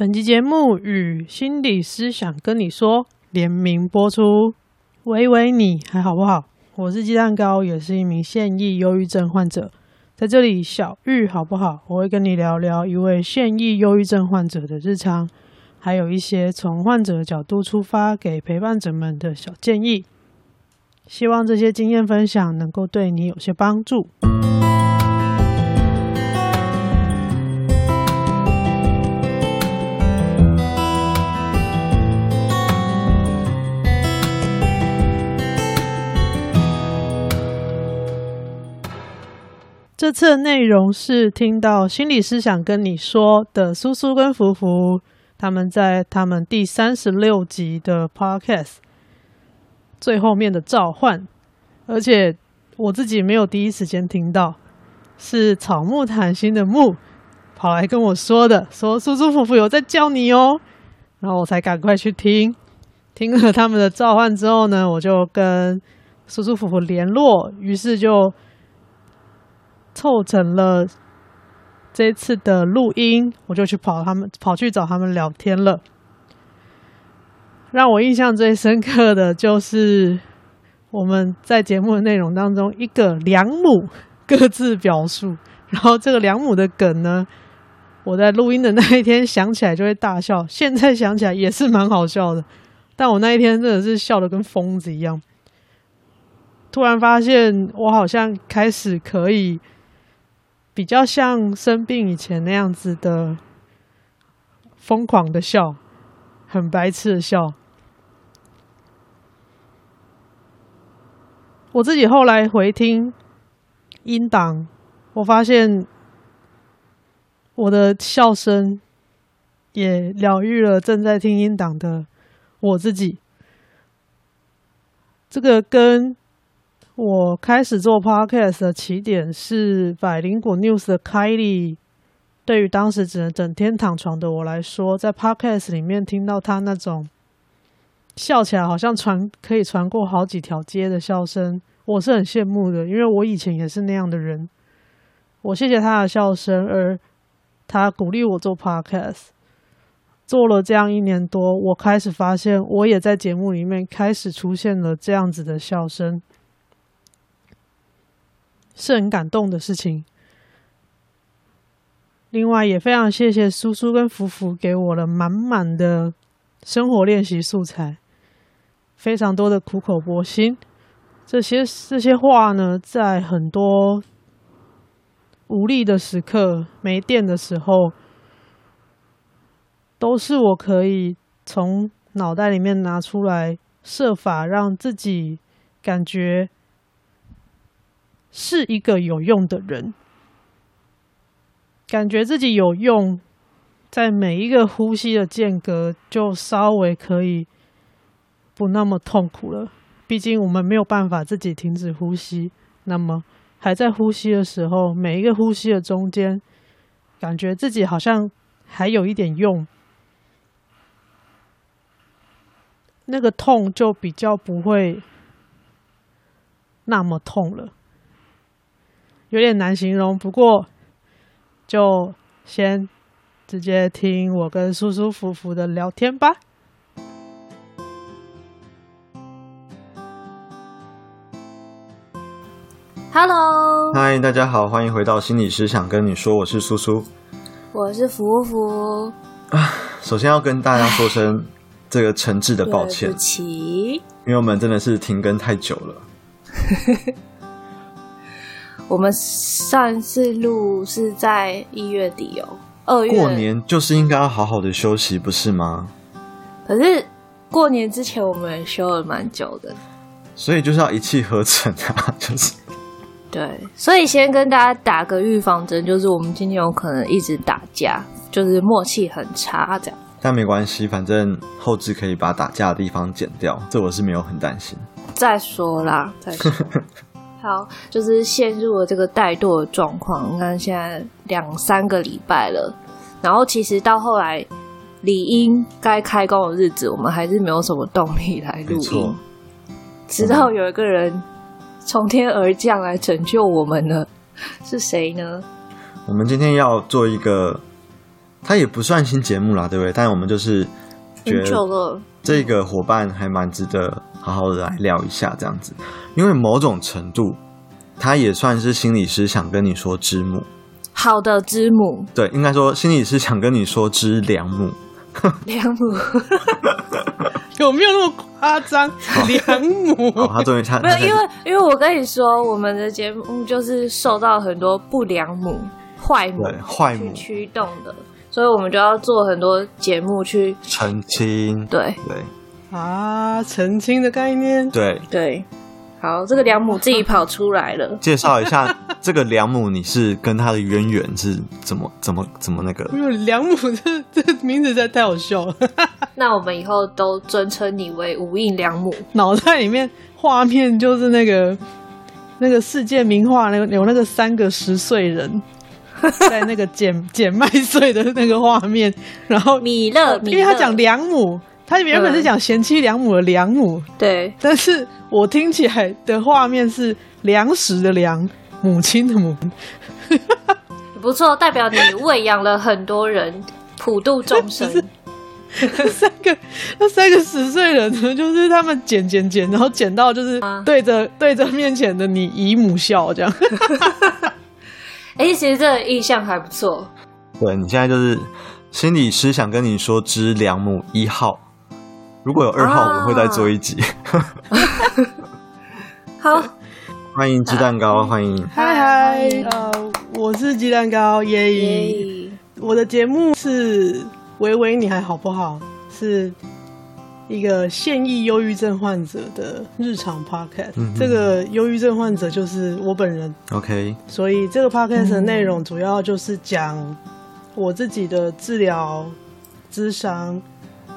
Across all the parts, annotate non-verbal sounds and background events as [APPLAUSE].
本集节目与心理师想跟你说联名播出。喂喂，你还好不好？我是鸡蛋糕，也是一名现役忧郁症患者。在这里，小玉好不好？我会跟你聊聊一位现役忧郁症患者的日常，还有一些从患者角度出发给陪伴者们的小建议。希望这些经验分享能够对你有些帮助。这次内容是听到心理师想跟你说的苏苏跟福福他们在他们第三十六集的 Podcast 最后面的召唤，而且我自己没有第一时间听到，是草木谈心的木跑来跟我说的，说苏苏福福有在叫你哦，然后我才赶快去听，听了他们的召唤之后呢，我就跟苏苏福福联络，于是就。凑成了这次的录音，我就去跑他们跑去找他们聊天了。让我印象最深刻的就是我们在节目的内容当中，一个两亩各自表述，然后这个两亩的梗呢，我在录音的那一天想起来就会大笑，现在想起来也是蛮好笑的。但我那一天真的是笑的跟疯子一样，突然发现我好像开始可以。比较像生病以前那样子的疯狂的笑，很白痴的笑。我自己后来回听音档，我发现我的笑声也疗愈了正在听音档的我自己。这个跟。我开始做 podcast 的起点是百灵果 news 的 Kylie。对于当时只能整天躺床的我来说，在 podcast 里面听到他那种笑起来好像传可以传过好几条街的笑声，我是很羡慕的，因为我以前也是那样的人。我谢谢他的笑声，而他鼓励我做 podcast。做了这样一年多，我开始发现，我也在节目里面开始出现了这样子的笑声。是很感动的事情。另外，也非常谢谢叔叔跟福福给我了满满的生活练习素材，非常多的苦口婆心。这些这些话呢，在很多无力的时刻、没电的时候，都是我可以从脑袋里面拿出来，设法让自己感觉。是一个有用的人，感觉自己有用，在每一个呼吸的间隔，就稍微可以不那么痛苦了。毕竟我们没有办法自己停止呼吸，那么还在呼吸的时候，每一个呼吸的中间，感觉自己好像还有一点用，那个痛就比较不会那么痛了。有点难形容，不过就先直接听我跟舒舒服服的聊天吧。Hello，嗨，大家好，欢迎回到心理师想跟你说，我是苏苏，我是福福。啊，首先要跟大家说声这个诚挚的抱歉，对不起，因为我们真的是停更太久了。[LAUGHS] 我们上一次录是在一月底哦，二月过年就是应该要好好的休息，不是吗？可是过年之前我们也休了蛮久的，所以就是要一气呵成啊，[LAUGHS] 就是对，所以先跟大家打个预防针，就是我们今天有可能一直打架，就是默契很差这样。但没关系，反正后置可以把打架的地方剪掉，这我是没有很担心。再说啦，再说。[LAUGHS] 好，就是陷入了这个怠惰的状况。你看，现在两三个礼拜了，然后其实到后来理应该开工的日子，我们还是没有什么动力来录音。直到有一个人从天而降来拯救我们了，是谁呢？我们今天要做一个它也不算新节目啦，对不对？但我们就是觉得这个伙伴还蛮值得好好的来聊一下这样子，因为某种程度，他也算是心理师想跟你说之母。好的之母，对，应该说心理师想跟你说之良母。良母。[LAUGHS] 有没有那么夸张？良母，哦，他终于他没有，因为因为我跟你说，我们的节目就是受到很多不良母、坏母、坏母。驱动的，所以我们就要做很多节目去澄清。对对啊，澄清的概念，对对。好，这个良母自己跑出来了。介绍一下 [LAUGHS] 这个良母，你是跟他的渊源是怎么怎么怎么那个？因为良母这这名字实在太好笑了。[LAUGHS] 那我们以后都尊称你为无印良母。脑袋里面画面就是那个那个世界名画，那个有那个三个十岁人 [LAUGHS] 在那个捡捡麦穗的那个画面，然后米勒，因为他讲良母。他原本是讲贤妻良母的良母，对，但是我听起来的画面是粮食的粮，母亲的母，[LAUGHS] 不错，代表你喂养了很多人，普度众生。[LAUGHS] 三个那三个十岁人呢，就是他们捡捡捡，然后捡到就是对着、啊、对着面前的你姨母笑这样。哎、欸，其实这个印象还不错。对，你现在就是心理师想跟你说知良母一号。如果有二号，我们会再做一集。啊、[LAUGHS] 好，欢迎鸡蛋糕，欢迎。嗨嗨，呃，我是鸡蛋糕耶。Yeah. 我的节目是维维，你还好不好？是一个现役忧郁症患者的日常 podcast。嗯、这个忧郁症患者就是我本人。OK。所以这个 podcast 的内容主要就是讲我自己的治疗、智商。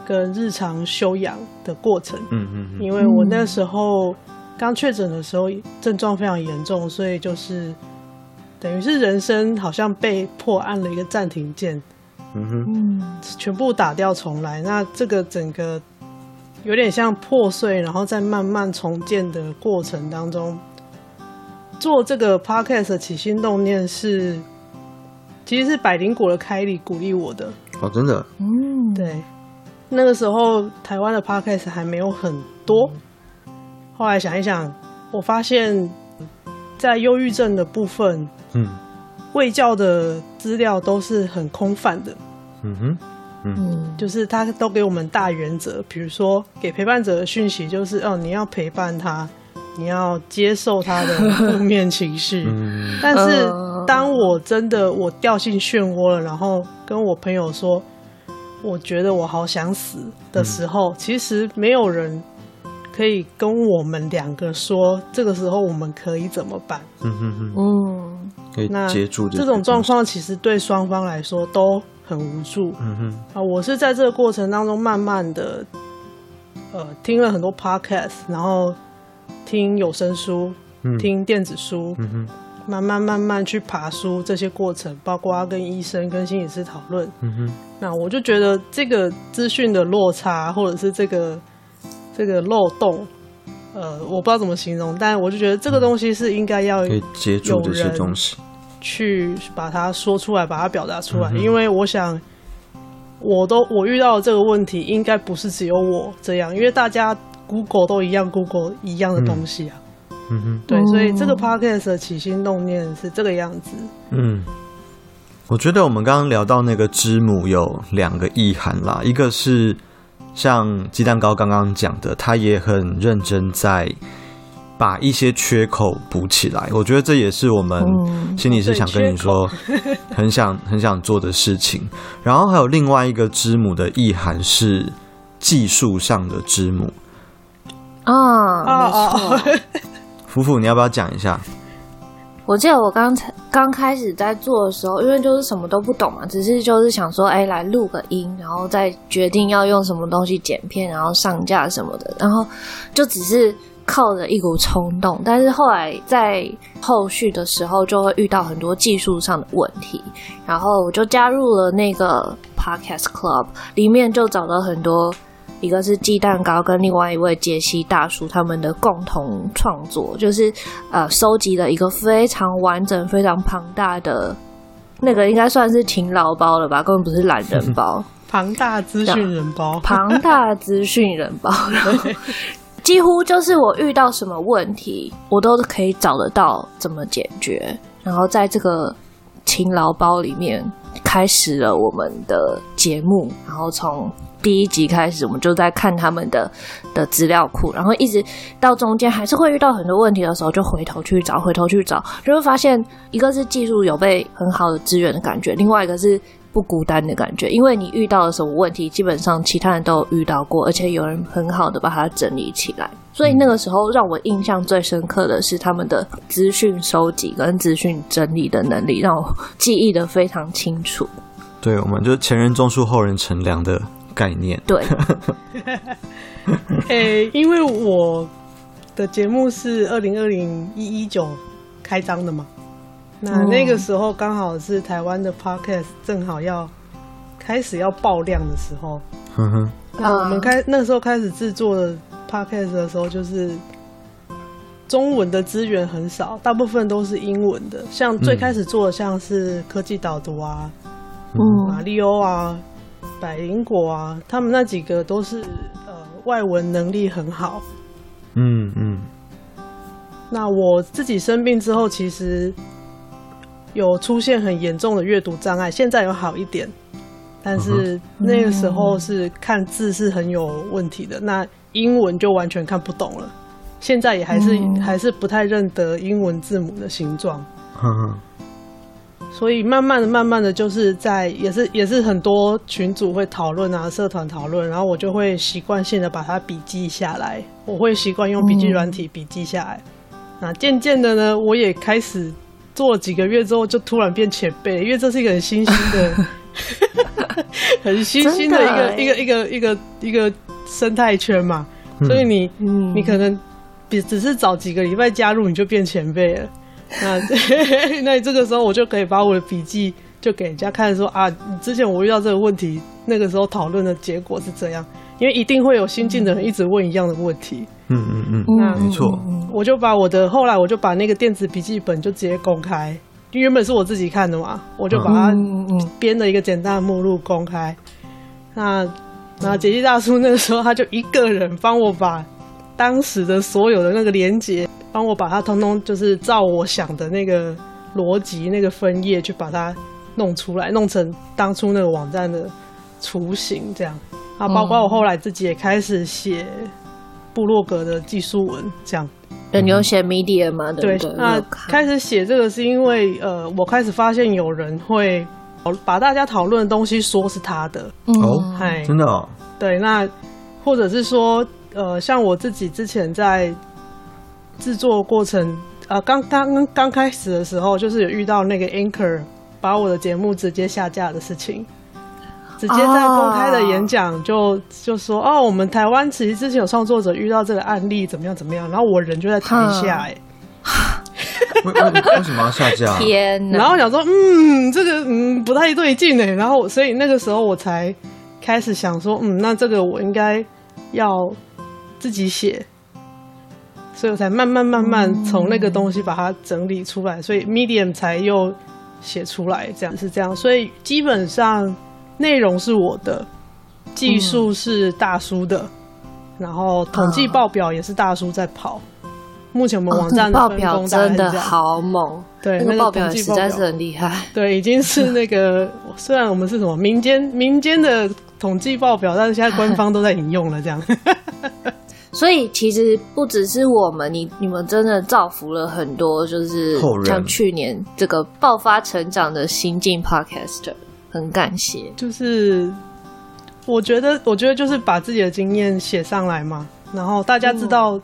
跟日常修养的过程，嗯嗯，因为我那时候刚确诊的时候，症状非常严重，所以就是等于是人生好像被迫按了一个暂停键，嗯哼，全部打掉重来。那这个整个有点像破碎，然后再慢慢重建的过程当中，做这个 podcast 的起心动念是，其实是百灵果的凯里鼓励我的。哦，真的，嗯，对。那个时候，台湾的 podcast 还没有很多。后来想一想，我发现，在忧郁症的部分，嗯，卫教的资料都是很空泛的。嗯哼，嗯，就是他都给我们大原则，比如说给陪伴者的讯息就是，哦，你要陪伴他，你要接受他的 [LAUGHS] 负面情绪。但是，当我真的我掉进漩涡了，然后跟我朋友说。我觉得我好想死的时候，嗯、其实没有人可以跟我们两个说，这个时候我们可以怎么办？嗯嗯嗯，嗯。可以接住这，这种状况，其实对双方来说都很无助。嗯哼，啊，我是在这个过程当中慢慢的，呃，听了很多 podcast，然后听有声书，嗯、听电子书，嗯哼。慢慢慢慢去爬书这些过程，包括跟医生、跟心理师讨论。嗯哼，那我就觉得这个资讯的落差，或者是这个这个漏洞，呃，我不知道怎么形容，但我就觉得这个东西是应该要有人去把它说出来，把它表达出来。嗯，因为我想，我都我遇到的这个问题，应该不是只有我这样，因为大家 Google 都一样，Google 一样的东西啊。嗯嗯哼，对，所以这个 podcast 的起心动念是这个样子。嗯，我觉得我们刚刚聊到那个之母有两个意涵啦，一个是像鸡蛋糕刚刚讲的，他也很认真在把一些缺口补起来。我觉得这也是我们心理师想跟你说，[LAUGHS] 很想很想做的事情。然后还有另外一个之母的意涵是技术上的之母啊，没错。[LAUGHS] 福福，你要不要讲一下？我记得我刚才刚开始在做的时候，因为就是什么都不懂嘛，只是就是想说，哎、欸，来录个音，然后再决定要用什么东西剪片，然后上架什么的，然后就只是靠着一股冲动。但是后来在后续的时候，就会遇到很多技术上的问题，然后我就加入了那个 Podcast Club，里面就找到很多。一个是鸡蛋糕跟另外一位杰西大叔他们的共同创作，就是呃收集了一个非常完整、非常庞大的那个应该算是勤劳包了吧，根本不是懒人包，[LAUGHS] 庞大资讯人包，庞大资讯人包，几乎就是我遇到什么问题，我都可以找得到怎么解决，然后在这个勤劳包里面开始了我们的节目，然后从。第一集开始，我们就在看他们的的资料库，然后一直到中间还是会遇到很多问题的时候，就回头去找，回头去找，就会发现一个是技术有被很好的支援的感觉，另外一个是不孤单的感觉，因为你遇到了什么问题，基本上其他人都有遇到过，而且有人很好的把它整理起来，所以那个时候让我印象最深刻的是他们的资讯收集跟资讯整理的能力，让我记忆的非常清楚。对，我们就前人种树，后人乘凉的。概念对，[LAUGHS] 因为我的节目是二零二零一一九开张的嘛，那那个时候刚好是台湾的 podcast 正好要开始要爆量的时候，嗯哼，那我们开那个时候开始制作的 podcast 的时候，就是中文的资源很少，大部分都是英文的，像最开始做的像是科技导读啊，嗯，马里欧啊。百灵果啊，他们那几个都是呃外文能力很好。嗯嗯。那我自己生病之后，其实有出现很严重的阅读障碍，现在有好一点，但是那个时候是看字是很有问题的，那英文就完全看不懂了。现在也还是还是不太认得英文字母的形状。所以慢慢的、慢慢的就是在也是也是很多群组会讨论啊，社团讨论，然后我就会习惯性的把它笔记下来。我会习惯用笔记软体笔记下来。嗯、那渐渐的呢，我也开始做了几个月之后，就突然变前辈，因为这是一个很新兴的、[LAUGHS] 很新兴的一个一个一个一个一个生态圈嘛。所以你、嗯、你可能比只是早几个礼拜加入，你就变前辈了。那 [LAUGHS] 那这个时候我就可以把我的笔记就给人家看，说啊，之前我遇到这个问题，那个时候讨论的结果是这样，因为一定会有新进的人一直问一样的问题。嗯嗯嗯，那没错，我就把我的后来我就把那个电子笔记本就直接公开，因为原本是我自己看的嘛，我就把它编了一个简单的目录公开。那那杰西大叔那个时候他就一个人帮我把当时的所有的那个连接。帮我把它通通就是照我想的那个逻辑、那个分页去把它弄出来，弄成当初那个网站的雏形，这样啊。包括我后来自己也开始写部落格的技术文，这样。对，你有写 Medium 吗？对，对，那开始写这个是因为呃，我开始发现有人会把大家讨论的东西说是他的哦，嗨，真的哦。对，那或者是说呃，像我自己之前在。制作过程啊，刚刚刚开始的时候，就是有遇到那个 Anchor 把我的节目直接下架的事情，直接在公开的演讲就、oh. 就说哦，我们台湾其实之前有创作者遇到这个案例，怎么样怎么样，然后我人就在台下、欸，哎，为为什么要下架？[LAUGHS] 天哪！然后想说，嗯，这个嗯不太对劲哎，然后所以那个时候我才开始想说，嗯，那这个我应该要自己写。所以我才慢慢慢慢从那个东西把它整理出来，所以 Medium 才又写出来，这样是这样。所以基本上内容是我的，技术是大叔的，然后统计报表也是大叔在跑。目前我们网站的分工真的好猛，对，那个报表实在是很厉害。对，已经是那个 [LAUGHS] 虽然我们是什么民间民间的统计报表，但是现在官方都在引用了，这样。[LAUGHS] 所以其实不只是我们，你你们真的造福了很多，就是像去年这个爆发成长的新晋 Podcaster，很感谢。就是我觉得，我觉得就是把自己的经验写上来嘛，然后大家知道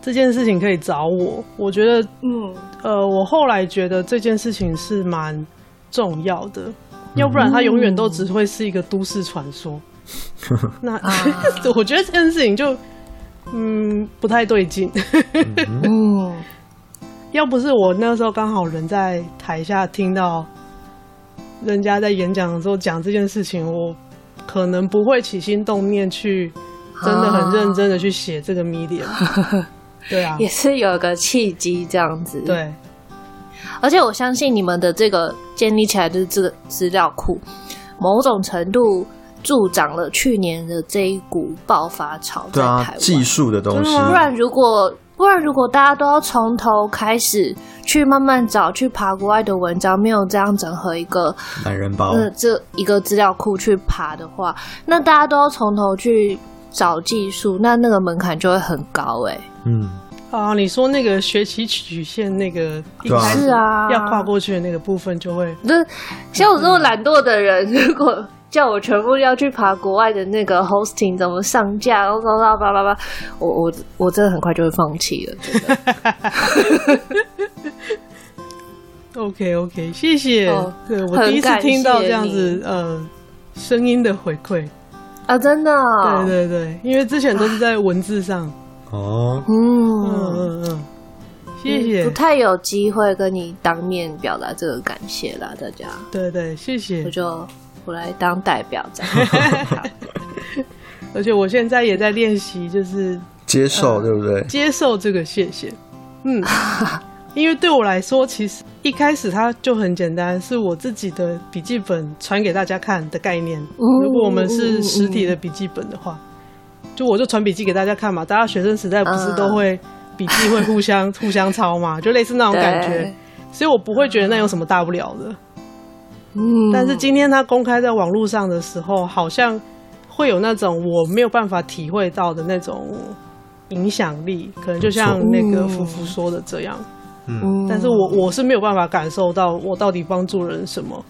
这件事情可以找我。我觉得，嗯，呃，我后来觉得这件事情是蛮重要的，要不然它永远都只会是一个都市传说。[LAUGHS] 那 [LAUGHS] 我觉得这件事情就。嗯，不太对劲。嗯，要不是我那时候刚好人在台下听到人家在演讲的时候讲这件事情，我可能不会起心动念去真的很认真的去写这个 Medium。[LAUGHS] 对啊，也是有个契机这样子。对，而且我相信你们的这个建立起来的这个资料库，某种程度助长了去年的这一股爆发潮在台湾。对啊，技术的东西。不然如果不然如果大家都要从头开始去慢慢找，去爬国外的文章，没有这样整合一个懒人包，那这一个资料库去爬的话，那大家都要从头去找技术，那那个门槛就会很高哎、欸。嗯。啊，你说那个学习曲线那个一开始啊，要跨过去的那个部分就会，就像我这种懒惰的人，如果叫我全部要去爬国外的那个 hosting 怎么上架，然后叭叭叭叭，我我我真的很快就会放弃了。OK [LAUGHS] OK，谢谢。哦、对我第一次听到这样子呃声音的回馈啊，真的、哦。对对对，因为之前都是在文字上。哦，嗯嗯嗯，谢谢。不太有机会跟你当面表达这个感谢啦，大家。对对，谢谢。我就我来当代表这样。[LAUGHS] 而且我现在也在练习，就是接受，对不对？接受这个谢谢。嗯，[LAUGHS] 因为对我来说，其实一开始它就很简单，是我自己的笔记本传给大家看的概念。如果我们是实体的笔记本的话。就我就传笔记给大家看嘛，大家学生时代不是都会笔记会互相 [LAUGHS] 互相抄嘛，就类似那种感觉，所以我不会觉得那有什么大不了的。嗯，但是今天他公开在网络上的时候，好像会有那种我没有办法体会到的那种影响力，可能就像那个福福说的这样。嗯，但是我我是没有办法感受到我到底帮助人什么。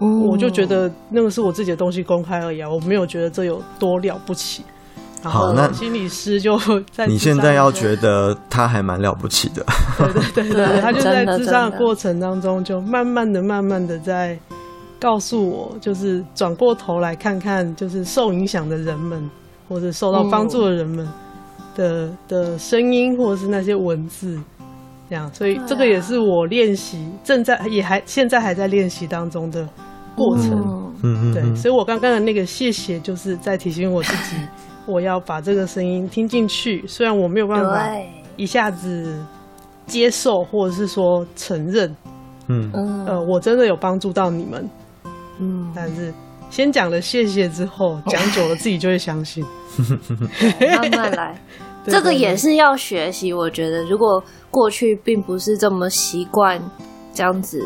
嗯，我就觉得那个是我自己的东西公开而已啊，我没有觉得这有多了不起。好，那心理师就在你现在要觉得他还蛮了不起的，对对对对，他就在智商的。过程当中，就慢慢的、慢慢的在告诉我，就是转过头来看看，就是受影响的人们，或者受到帮助的人们的、嗯、的声音，或者是那些文字，这样，所以这个也是我练习正在也还现在还在练习当中的过程，嗯。嗯，对，所以我刚刚的那个谢谢，就是在提醒我自己。我要把这个声音听进去，虽然我没有办法一下子接受，或者是说承认，嗯，呃，我真的有帮助到你们，嗯，但是先讲了谢谢之后，讲久了自己就会相信，[LAUGHS] 慢慢来，[LAUGHS] 这个也是要学习。我觉得，如果过去并不是这么习惯这样子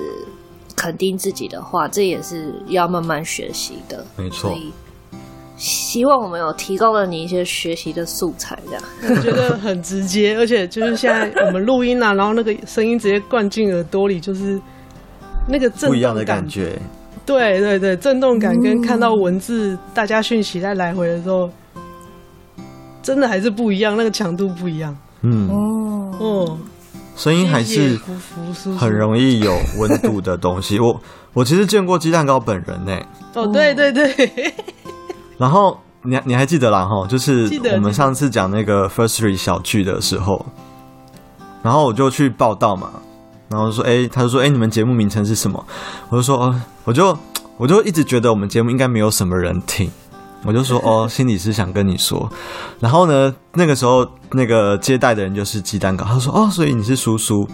肯定自己的话，这也是要慢慢学习的，没错。希望我们有提供了你一些学习的素材，这样我觉得很直接，而且就是现在我们录音啊，然后那个声音直接灌进耳朵里，就是那个震动感，不一样的感觉。对对对，震动感跟看到文字，大家讯息在来回的时候，真的还是不一样，那个强度不一样。嗯哦哦，声音还是很容易有温度的东西。我我其实见过鸡蛋糕本人呢。哦，对对对。然后你你还记得啦哈，就是我们上次讲那个 First Three 小剧的时候，然后我就去报道嘛，然后说哎，他就说哎，你们节目名称是什么？我就说哦，我就我就一直觉得我们节目应该没有什么人听，我就说 [LAUGHS] 哦，心理师想跟你说。然后呢，那个时候那个接待的人就是鸡蛋糕，他说哦，所以你是叔叔，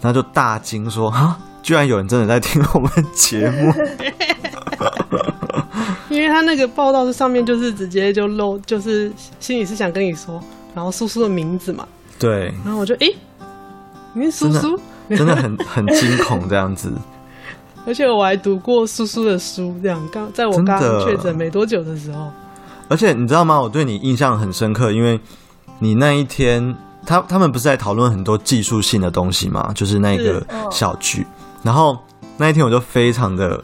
然后就大惊说啊，居然有人真的在听我们节目。[LAUGHS] 因为他那个报道的上面就是直接就露，就是心里是想跟你说，然后叔叔的名字嘛。对。然后我就诶，你是叔叔，真的很很惊恐这样子。[LAUGHS] 而且我还读过叔叔的书，这样刚在我刚确诊没多久的时候。而且你知道吗？我对你印象很深刻，因为你那一天，他他们不是在讨论很多技术性的东西嘛，就是那个小剧。然后那一天我就非常的。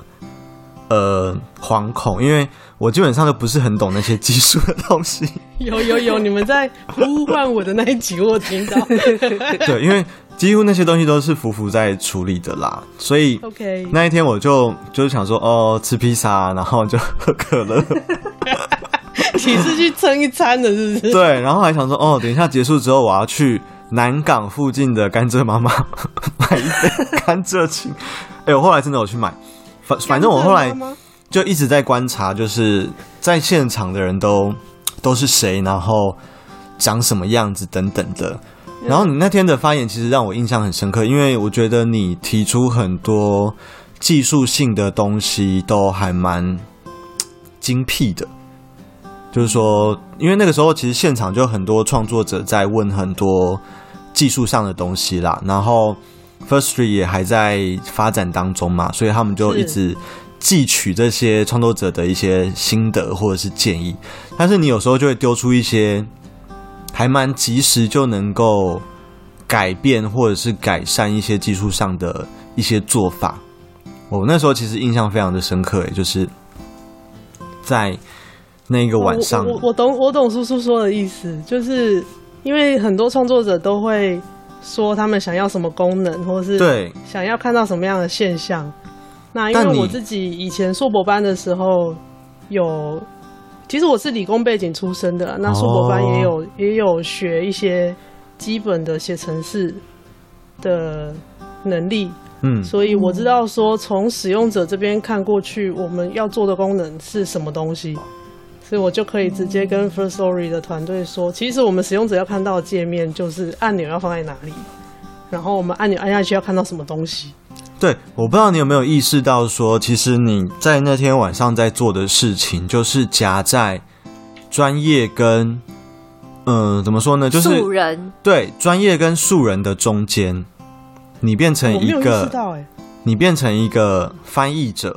呃，惶恐，因为我基本上都不是很懂那些技术的东西。[LAUGHS] 有有有，你们在呼唤我的那一集，我听到。[LAUGHS] 对，因为几乎那些东西都是福福在处理的啦，所以 OK 那一天我就就是想说，哦，吃披萨，然后就喝可乐。[LAUGHS] 你是去蹭一餐的，是不是？对，然后还想说，哦，等一下结束之后，我要去南港附近的甘蔗妈妈买一杯甘蔗青。哎，我后来真的有去买。反反正我后来就一直在观察，就是在现场的人都都是谁，然后长什么样子等等的。然后你那天的发言其实让我印象很深刻，因为我觉得你提出很多技术性的东西都还蛮精辟的。就是说，因为那个时候其实现场就很多创作者在问很多技术上的东西啦，然后 Firstory 也还在发展当中嘛，所以他们就一直汲取这些创作者的一些心得或者是建议。但是你有时候就会丢出一些还蛮及时就能够改变或者是改善一些技术上的一些做法。我那时候其实印象非常的深刻，诶，就是在。那个晚上，我懂我懂叔叔说的意思，就是因为很多创作者都会说他们想要什么功能，或是对想要看到什么样的现象。那因为我自己以前硕博班的时候有，其实我是理工背景出身的，那硕博班也有、哦、也有学一些基本的写程式的能力，嗯，所以我知道说从使用者这边看过去，我们要做的功能是什么东西。所以我就可以直接跟 First Story 的团队说，其实我们使用者要看到的界面就是按钮要放在哪里，然后我们按钮按下去要看到什么东西。对，我不知道你有没有意识到说，其实你在那天晚上在做的事情，就是夹在专业跟嗯、呃，怎么说呢，就是素人对专业跟素人的中间，你变成一个，你变成一个翻译者，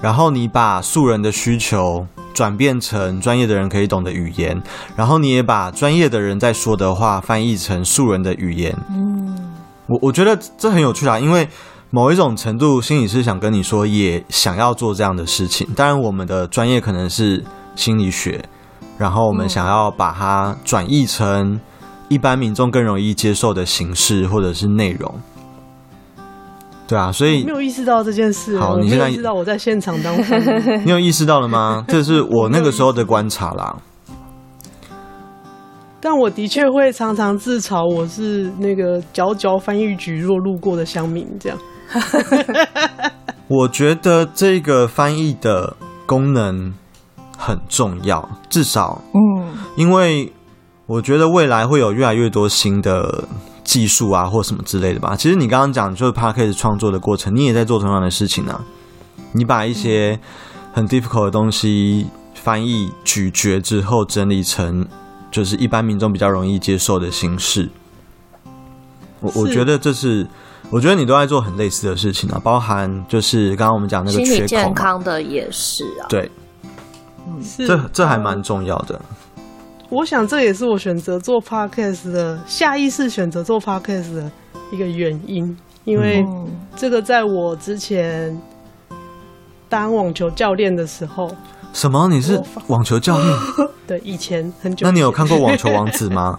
然后你把素人的需求。转变成专业的人可以懂的语言，然后你也把专业的人在说的话翻译成素人的语言。嗯，我我觉得这很有趣啊，因为某一种程度，心理师想跟你说，也想要做这样的事情。当然，我们的专业可能是心理学，然后我们想要把它转译成一般民众更容易接受的形式或者是内容。对啊，所以没有意识到这件事。好，你现在意识到我在现场当中，[LAUGHS] 你有意识到了吗？[LAUGHS] 这是我那个时候的观察啦。但我的确会常常自嘲，我是那个佼佼翻译局若路过的乡民这样。[LAUGHS] 我觉得这个翻译的功能很重要，至少，嗯，因为我觉得未来会有越来越多新的。技术啊，或什么之类的吧。其实你刚刚讲就是 Podcast 创作的过程，你也在做同样的事情啊。你把一些很 difficult 的东西翻译、咀嚼之后，整理成就是一般民众比较容易接受的形式。我我觉得这是，我觉得你都在做很类似的事情啊，包含就是刚刚我们讲那个缺口，心理健康的也是啊。对，嗯，这这还蛮重要的。我想这也是我选择做 podcast 的下意识选择做 podcast 的一个原因，因为这个在我之前当网球教练的时候，什么？你是网球教练？[LAUGHS] 对，以前很久。那你有看过《网球王子》吗？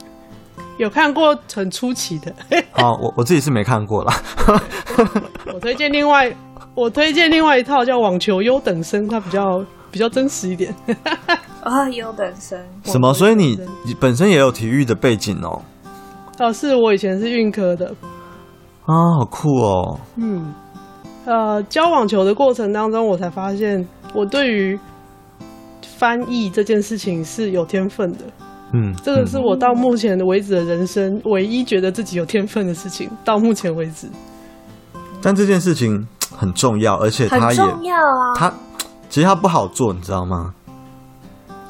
[LAUGHS] 有看过很出奇的。[LAUGHS] 好，我我自己是没看过啦。我推荐另外，我推荐另外一套叫《网球优等生》，它比较比较真实一点。[LAUGHS] 啊，优等生什么？所以你你本身也有体育的背景哦？哦，是我以前是运科的。啊，好酷哦。嗯，呃，教网球的过程当中，我才发现我对于翻译这件事情是有天分的。嗯，这个是我到目前为止的人生唯一觉得自己有天分的事情。[LAUGHS] 到目前为止，但这件事情很重要，而且它也重要啊。它其实它不好做，你知道吗？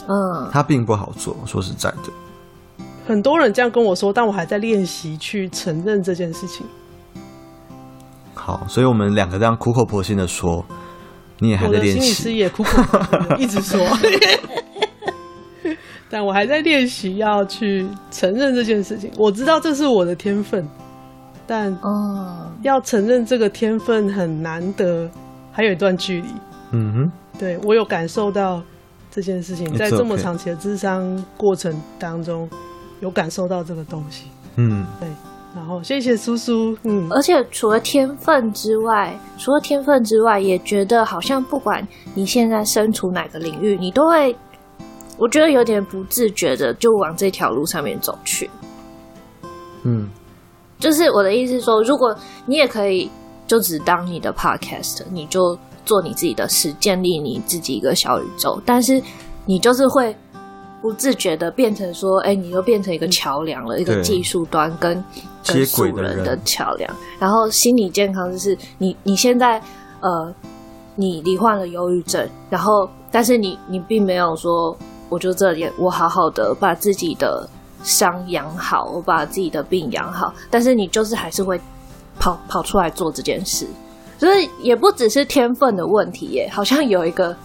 嗯，它并不好做，说实在的。很多人这样跟我说，但我还在练习去承认这件事情。好，所以我们两个这样苦口婆心的说，你也还在练习。心理师也苦口婆心一直说，[LAUGHS] 但我还在练习要去承认这件事情。我知道这是我的天分，但嗯，要承认这个天分很难得，还有一段距离。嗯哼，对，我有感受到。这件事情在这么长期的智商过程当中，有感受到这个东西。嗯，对。然后谢谢叔叔。嗯，而且除了天分之外，除了天分之外，也觉得好像不管你现在身处哪个领域，你都会，我觉得有点不自觉的就往这条路上面走去。嗯，就是我的意思是说，如果你也可以就只当你的 podcast，你就。做你自己的事，建立你自己一个小宇宙。但是你就是会不自觉的变成说，哎、欸，你又变成一个桥梁了，一个技术端跟跟素人的桥梁。然后心理健康就是你你现在呃，你罹患了忧郁症，然后但是你你并没有说，我就这里我好好的把自己的伤养好，我把自己的病养好，但是你就是还是会跑跑出来做这件事，所以也不只是天分的问题耶，好像有一个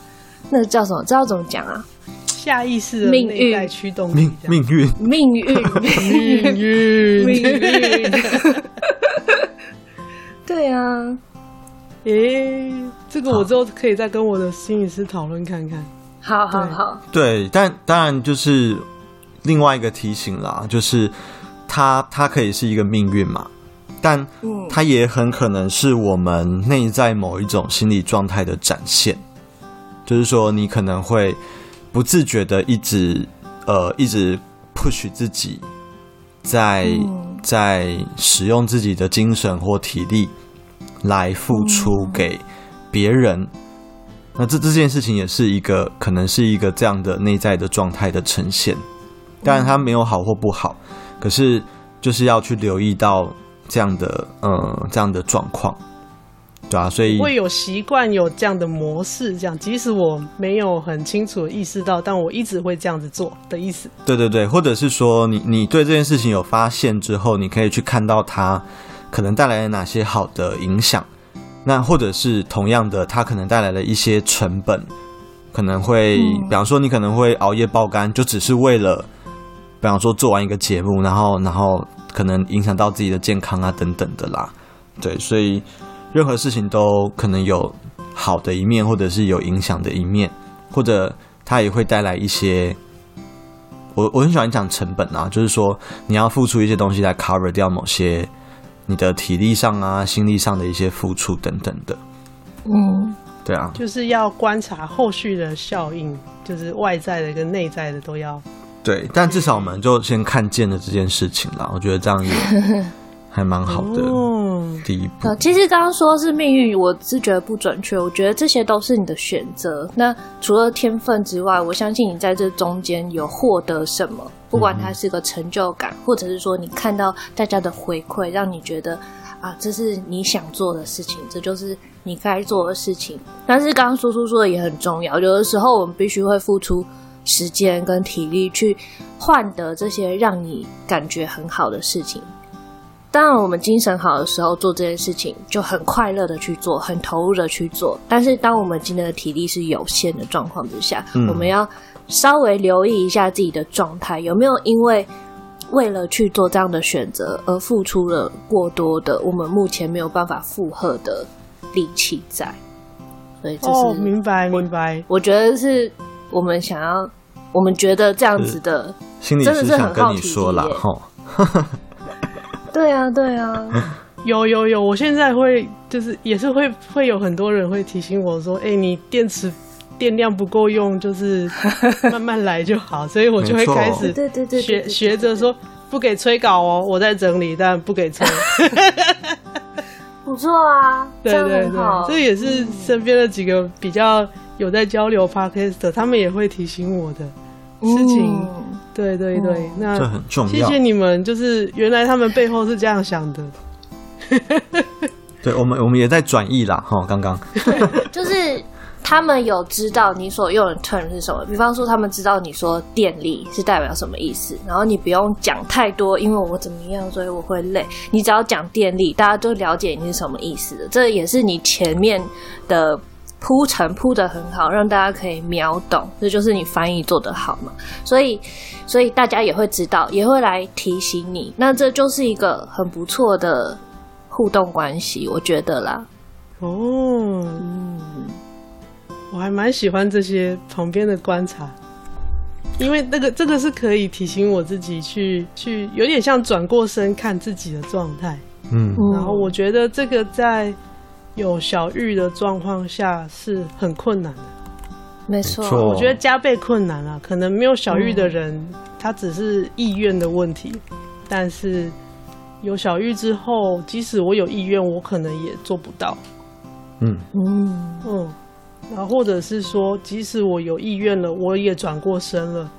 那个叫什么，知道怎么讲啊？下意识的命在驱动命命运。命运。命运。命运，对啊，诶，这个我之后可以再跟我的心理师讨论看看。好好好，对，但当然就是另外一个提醒啦，就是它它可以是一个命运嘛，但它也很可能是我们内在某一种心理状态的展现，就是说你可能会。不自觉的一直呃一直 push 自己在，在在使用自己的精神或体力来付出给别人，那这这件事情也是一个可能是一个这样的内在的状态的呈现，当然它没有好或不好，可是就是要去留意到这样的呃这样的状况。对啊，所以会有习惯有这样的模式，这样即使我没有很清楚的意识到，但我一直会这样子做的意思。对对对，或者是说你你对这件事情有发现之后，你可以去看到它可能带来了哪些好的影响，那或者是同样的，它可能带来了一些成本，可能会，比方说你可能会熬夜爆肝，就只是为了，比方说做完一个节目，然后然后可能影响到自己的健康啊等等的啦。对，所以。任何事情都可能有好的一面，或者是有影响的一面，或者它也会带来一些。我我很喜欢讲成本啊，就是说你要付出一些东西来 cover 掉某些你的体力上啊、心力上的一些付出等等的。嗯，对啊，就是要观察后续的效应，就是外在的跟内在的都要。对，但至少我们就先看见了这件事情啦。我觉得这样也。[LAUGHS] 还蛮好的，第一步。其实刚刚说是命运，我是觉得不准确。我觉得这些都是你的选择。那除了天分之外，我相信你在这中间有获得什么，不管它是个成就感，或者是说你看到大家的回馈，让你觉得啊，这是你想做的事情，这就是你该做的事情。但是刚刚叔叔说的也很重要，有的时候我们必须会付出时间跟体力去换得这些让你感觉很好的事情。当然，我们精神好的时候做这件事情就很快乐的去做，很投入的去做。但是，当我们今天的体力是有限的状况之下，嗯，我们要稍微留意一下自己的状态，有没有因为为了去做这样的选择而付出了过多的我们目前没有办法负荷的力气在。所以，这是哦，明白明白。我觉得是我们想要，我们觉得这样子的，心里是想跟你说了哈。[LAUGHS] 对啊，对啊，[LAUGHS] 有有有，我现在会就是也是会会有很多人会提醒我说，哎、欸，你电池电量不够用，就是慢慢来就好，所以我就会开始对对对学学着说不给催稿哦，我在整理，但不给催。不错啊，[LAUGHS] 对对对，这也是身边的几个比较有在交流 podcast 的，他们也会提醒我的事情。嗯对对对，嗯、那这很重要。谢谢你们，就是原来他们背后是这样想的。[LAUGHS] 对，我们我们也在转译啦，哈，刚刚。[LAUGHS] 就是他们有知道你所用的 term 是什么，比方说他们知道你说电力是代表什么意思，然后你不用讲太多，因为我怎么样，所以我会累。你只要讲电力，大家都了解你是什么意思的。这也是你前面的。铺陈铺得很好，让大家可以秒懂，这就是你翻译做得好嘛。所以，所以大家也会知道，也会来提醒你。那这就是一个很不错的互动关系，我觉得啦。哦，嗯，我还蛮喜欢这些旁边的观察，因为那个这个是可以提醒我自己去去，有点像转过身看自己的状态。嗯，然后我觉得这个在。有小玉的状况下是很困难的，没错，我觉得加倍困难啊。可能没有小玉的人，嗯，他只是意愿的问题，但是有小玉之后，即使我有意愿，我可能也做不到。嗯。嗯。嗯，然后或者是说，即使我有意愿了，我也转过身了，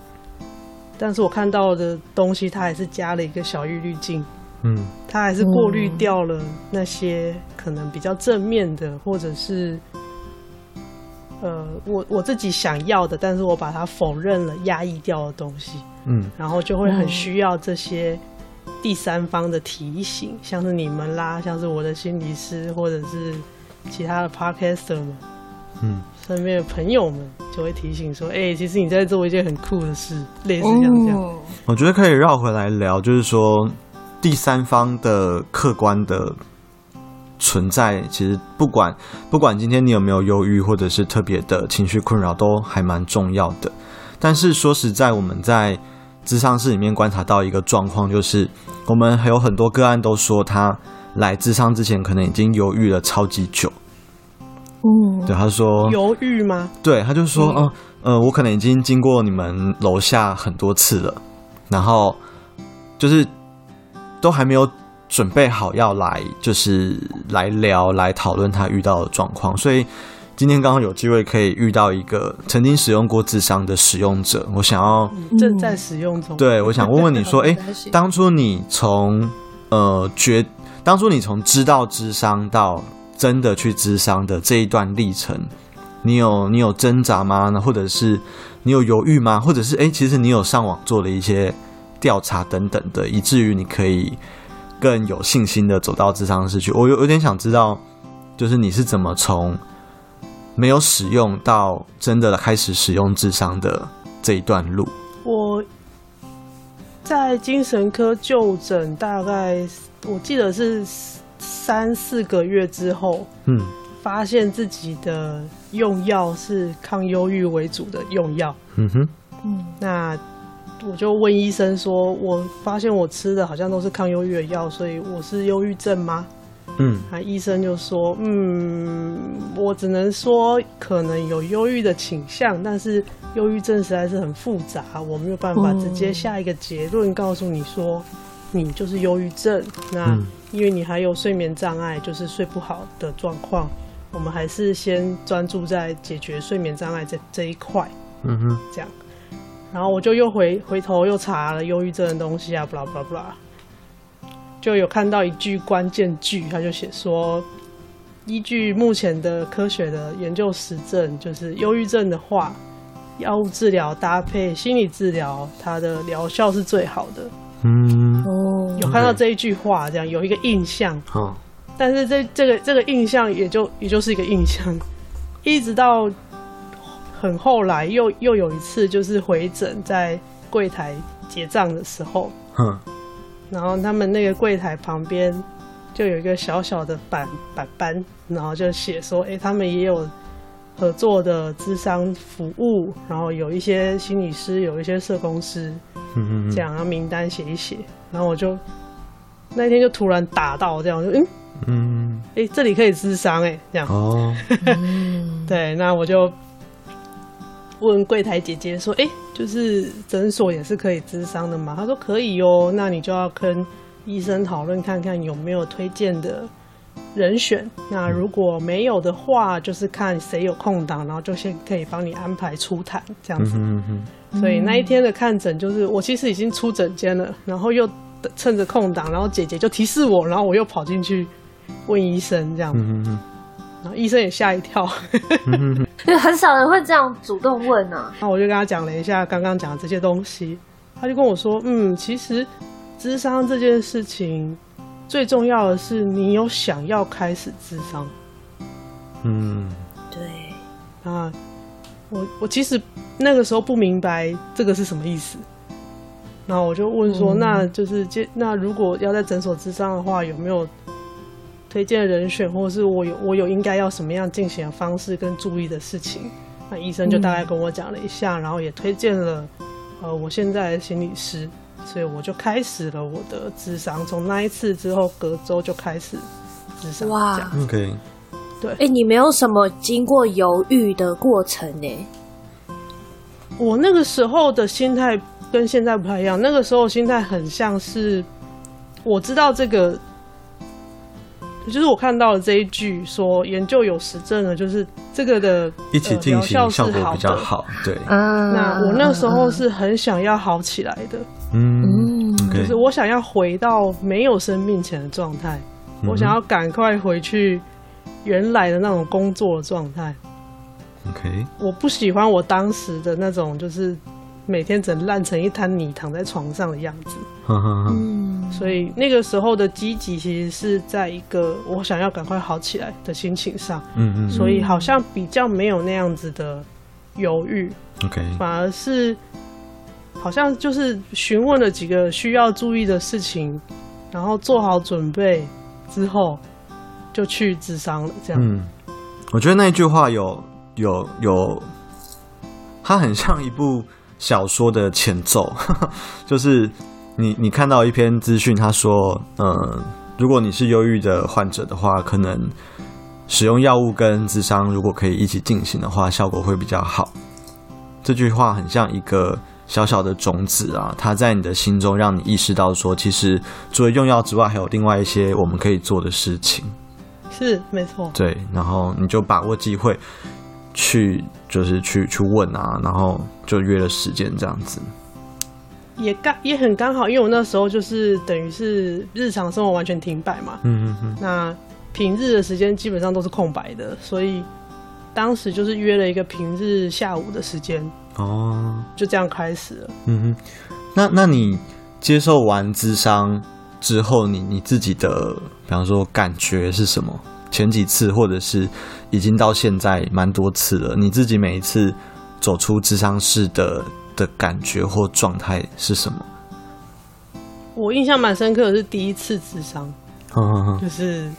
但是我看到的东西，它还是加了一个小玉滤镜，嗯，他还是过滤掉了那些可能比较正面的，或者是呃，我我自己想要的，但是我把它否认了、压抑掉的东西，嗯，然后就会很需要这些第三方的提醒，像是你们啦，像是我的心理师，或者是其他的 podcaster 们，嗯。身边的朋友们就会提醒说：“哎、欸，其实你在做一件很酷的事，类似这样这样。”我觉得可以绕回来聊，就是说第三方的客观的存在，其实不管不管今天你有没有忧郁，或者是特别的情绪困扰，都还蛮重要的。但是说实在，我们在智商室里面观察到一个状况，就是我们还有很多个案都说，他来智商之前可能已经犹豫了超级久。嗯，对，他说犹豫吗？对，他就说，嗯、呃，呃，我可能已经经过你们楼下很多次了，然后就是都还没有准备好要来，就是来聊来讨论他遇到的状况，所以今天刚好有机会可以遇到一个曾经使用过智商的使用者，我想要正在使用中，对，我想 [LAUGHS] 问问你说，哎，当初你从呃觉，当初你从知道智商到真的去智商的这一段历程，你有你有挣扎吗？那或者是你有犹豫吗？或者是哎、欸，其实你有上网做了一些调查等等的，以至于你可以更有信心的走到智商室去。我有有点想知道，就是你是怎么从没有使用到真的开始使用智商的这一段路。我在精神科就诊，大概我记得是。三四个月之后，嗯，发现自己的用药是抗忧郁为主的用药，嗯哼，嗯，那我就问医生说，我发现我吃的好像都是抗忧郁的药，所以我是忧郁症吗？嗯，啊医生就说，嗯，我只能说可能有忧郁的倾向，但是忧郁症实在是很复杂，我没有办法直接下一个结论告诉你说。你就是忧郁症，那因为你还有睡眠障碍，就是睡不好的状况。我们还是先专注在解决睡眠障碍这这一块。嗯哼，这样。然后我就又回回头又查了忧郁症的东西啊，不啦不啦不啦，就有看到一句关键句，他就写说，依据目前的科学的研究实证，就是忧郁症的话，药物治疗搭配心理治疗，它的疗效是最好的。嗯，哦，有看到这一句话，这样有一个印象。好，但是这这个这个印象也就也就是一个印象，一直到很后来又又有一次，就是回诊在柜台结账的时候，嗯，然后他们那个柜台旁边就有一个小小的板板板，然后就写说，哎，他们也有。合作的咨商服务，然后有一些心理师，有一些社工师，嗯嗯，这样，然后名单写一写，然后我就那一天就突然打到这样，就嗯？嗯，哎、欸，这里可以咨商哎，这样。哦，[LAUGHS] 对，那我就问柜台姐姐说，哎、就是诊所也是可以咨商的吗？她说可以哦，那你就要跟医生讨论看看有没有推荐的。人选，那如果没有的话，就是看谁有空档，然后就先可以帮你安排出谈这样子。所以那一天的看诊，就是我其实已经出诊间了，然后又趁着空档，然后姐姐就提示我，然后我又跑进去问医生这样子。然后医生也吓一跳。因为很少人会这样主动问呢、啊。那我就跟他讲了一下刚刚讲的这些东西，他就跟我说：“嗯，其实智商这件事情。”最重要的是，你有想要开始智商。嗯，对。啊，我我其实那个时候不明白这个是什么意思，然后我就问说，嗯、那就是那如果要在诊所智商的话，有没有推荐人选，或者是我有我有应该要什么样进行的方式跟注意的事情？那医生就大概跟我讲了一下，嗯、然后也推荐了呃我现在的心理师。所以我就开始了我的智商，从那一次之后，隔周就开始咨商。哇，OK，对，哎、欸，你没有什么经过犹豫的过程呢？我那个时候的心态跟现在不太一样，那个时候心态很像是我知道这个就是我看到了这一句说研究有实证了，就是这个的一起进行呃、效果比较好，对，嗯，那我那时候是很想要好起来的，嗯，嗯，就是我想要回到没有生病前的状态，嗯、我想要赶快回去原来的那种工作的状态。OK，我不喜欢我当时的那种，就是每天整烂成一滩泥躺在床上的样子。嗯，所以那个时候的积极其实是在一个我想要赶快好起来的心情上。嗯嗯，所以好像比较没有那样子的犹豫。OK，反而是好像就是询问了几个需要注意的事情，然后做好准备之后就去智商了。这样，嗯，我觉得那一句话有。有有，它很像一部小说的前奏，[LAUGHS] 就是你你看到一篇资讯，他说，嗯，如果你是忧郁的患者的话，可能使用药物跟智商如果可以一起进行的话，效果会比较好。这句话很像一个小小的种子啊，它在你的心中让你意识到说，其实除了用药之外，还有另外一些我们可以做的事情。是没错，对，然后你就把握机会。去就是去去问啊，然后就约了时间这样子，也刚也很刚好，因为我那时候就是等于是日常生活完全停摆嘛，嗯嗯嗯，那平日的时间基本上都是空白的，所以当时就是约了一个平日下午的时间，哦，就这样开始了。嗯哼，那那你接受完咨商之后，你你自己的比方说感觉是什么？前几次或者是已经到现在蛮多次了，你自己每一次走出智商室的的感觉或状态是什么？我印象蛮深刻的是第一次智商，就是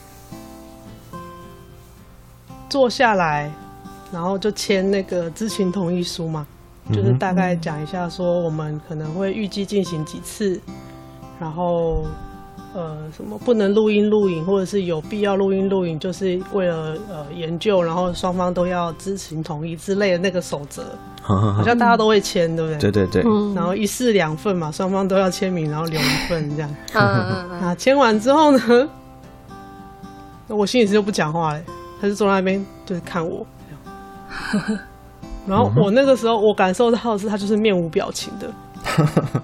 坐下来，然后就签那个知情同意书嘛，就是大概讲一下说我们可能会预计进行几次，然后。呃，什么不能录音录影，或者是有必要录音录影，就是为了呃研究，然后双方都要知情同意之类的那个守则，[LAUGHS] 好像大家都会签，对不对？对对对。然后一式两份嘛，双方都要签名，然后留一份这样。[LAUGHS] 嗯啊，签完之后呢，我心理师就不讲话嘞，他就坐在那边就是看我。然后我那个时候我感受到的是，他就是面无表情的。[LAUGHS]